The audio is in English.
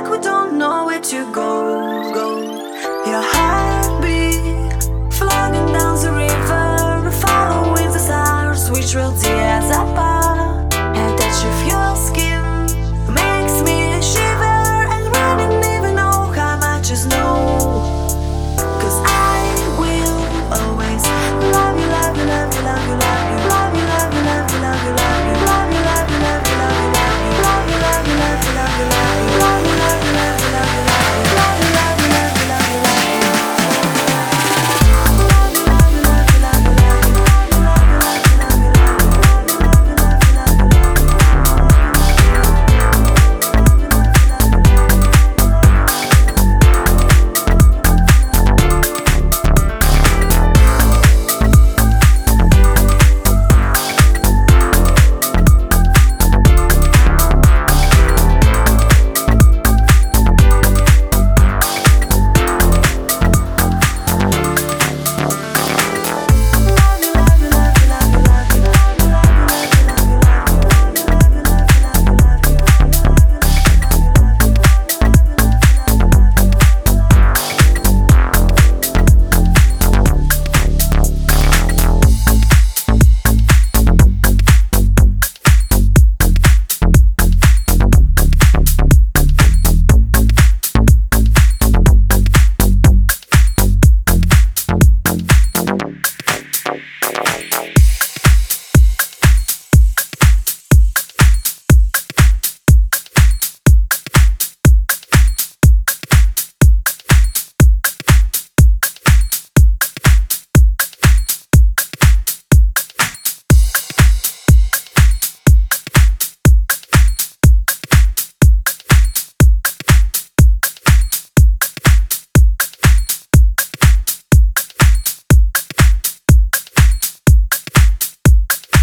like we don't know where to go, go. Your heartbeat floating down the river, following the stars which will take.